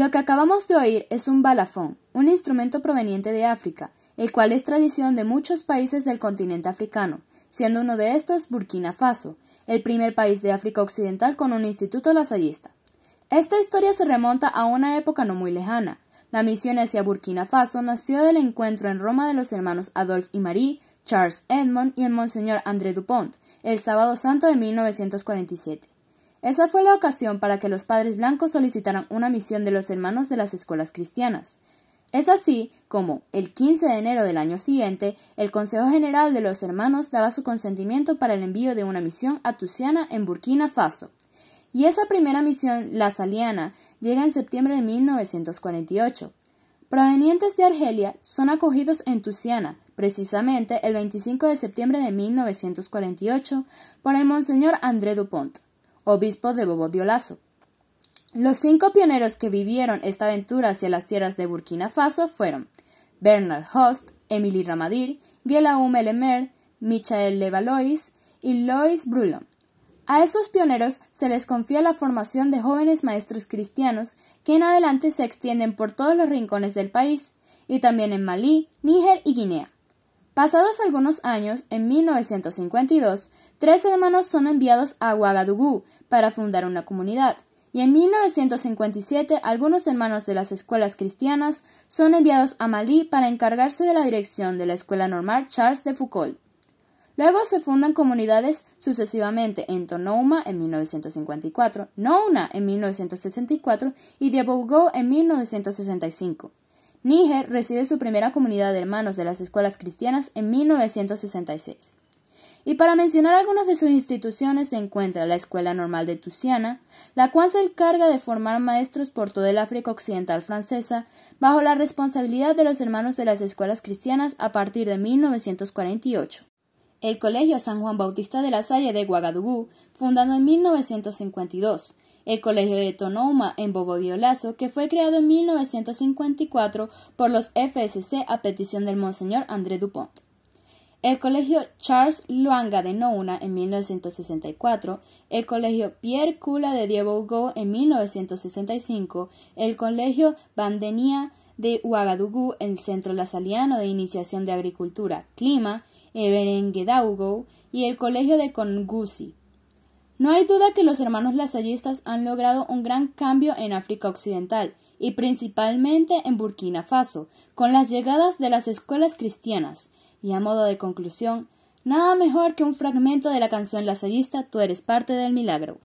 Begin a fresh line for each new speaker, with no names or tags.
Lo que acabamos de oír es un balafón, un instrumento proveniente de África, el cual es tradición de muchos países del continente africano, siendo uno de estos Burkina Faso, el primer país de África Occidental con un instituto lasallista. Esta historia se remonta a una época no muy lejana. La misión hacia Burkina Faso nació del encuentro en Roma de los hermanos Adolphe y Marie, Charles Edmond y el Monseñor André Dupont, el sábado santo de 1947. Esa fue la ocasión para que los padres blancos solicitaran una misión de los hermanos de las escuelas cristianas. Es así como, el 15 de enero del año siguiente, el Consejo General de los Hermanos daba su consentimiento para el envío de una misión a Tusiana en Burkina Faso. Y esa primera misión, la Saliana, llega en septiembre de 1948. Provenientes de Argelia, son acogidos en Tusiana, precisamente el 25 de septiembre de 1948, por el Monseñor André Dupont, obispo de Bobodiolazo. Los cinco pioneros que vivieron esta aventura hacia las tierras de Burkina Faso fueron Bernard Host, Emily Ramadir, Guillaume Lemer, Michael Levalois y Lois Brulon. A esos pioneros se les confía la formación de jóvenes maestros cristianos que en adelante se extienden por todos los rincones del país, y también en Malí, Níger y Guinea. Pasados algunos años, en 1952, tres hermanos son enviados a Ouagadougou para fundar una comunidad, y en 1957 algunos hermanos de las escuelas cristianas son enviados a Malí para encargarse de la dirección de la Escuela Normal Charles de Foucault. Luego se fundan comunidades sucesivamente en Tonouma en 1954, Nouna en 1964 y Diabougou en 1965. Níger recibe su primera comunidad de hermanos de las escuelas cristianas en 1966. Y para mencionar algunas de sus instituciones se encuentra la Escuela Normal de Tusiana, la cual se encarga de formar maestros por toda el África Occidental francesa, bajo la responsabilidad de los hermanos de las escuelas cristianas a partir de 1948 el Colegio San Juan Bautista de la Salle de Ouagadougou, fundado en 1952, el Colegio de Tonouma en Bobodioulazo, que fue creado en 1954 por los FSC a petición del Monseñor André Dupont. El Colegio Charles Luanga de Nouna en 1964, el Colegio Pierre Cula de Diebogo en 1965, el Colegio Bandenia de Ouagadougou, el Centro Lasaliano de Iniciación de Agricultura, Clima, Everengedaugo y el Colegio de Congusi. No hay duda que los hermanos lasallistas han logrado un gran cambio en África Occidental y principalmente en Burkina Faso, con las llegadas de las escuelas cristianas. Y a modo de conclusión, nada mejor que un fragmento de la canción lasallista Tú eres parte del milagro.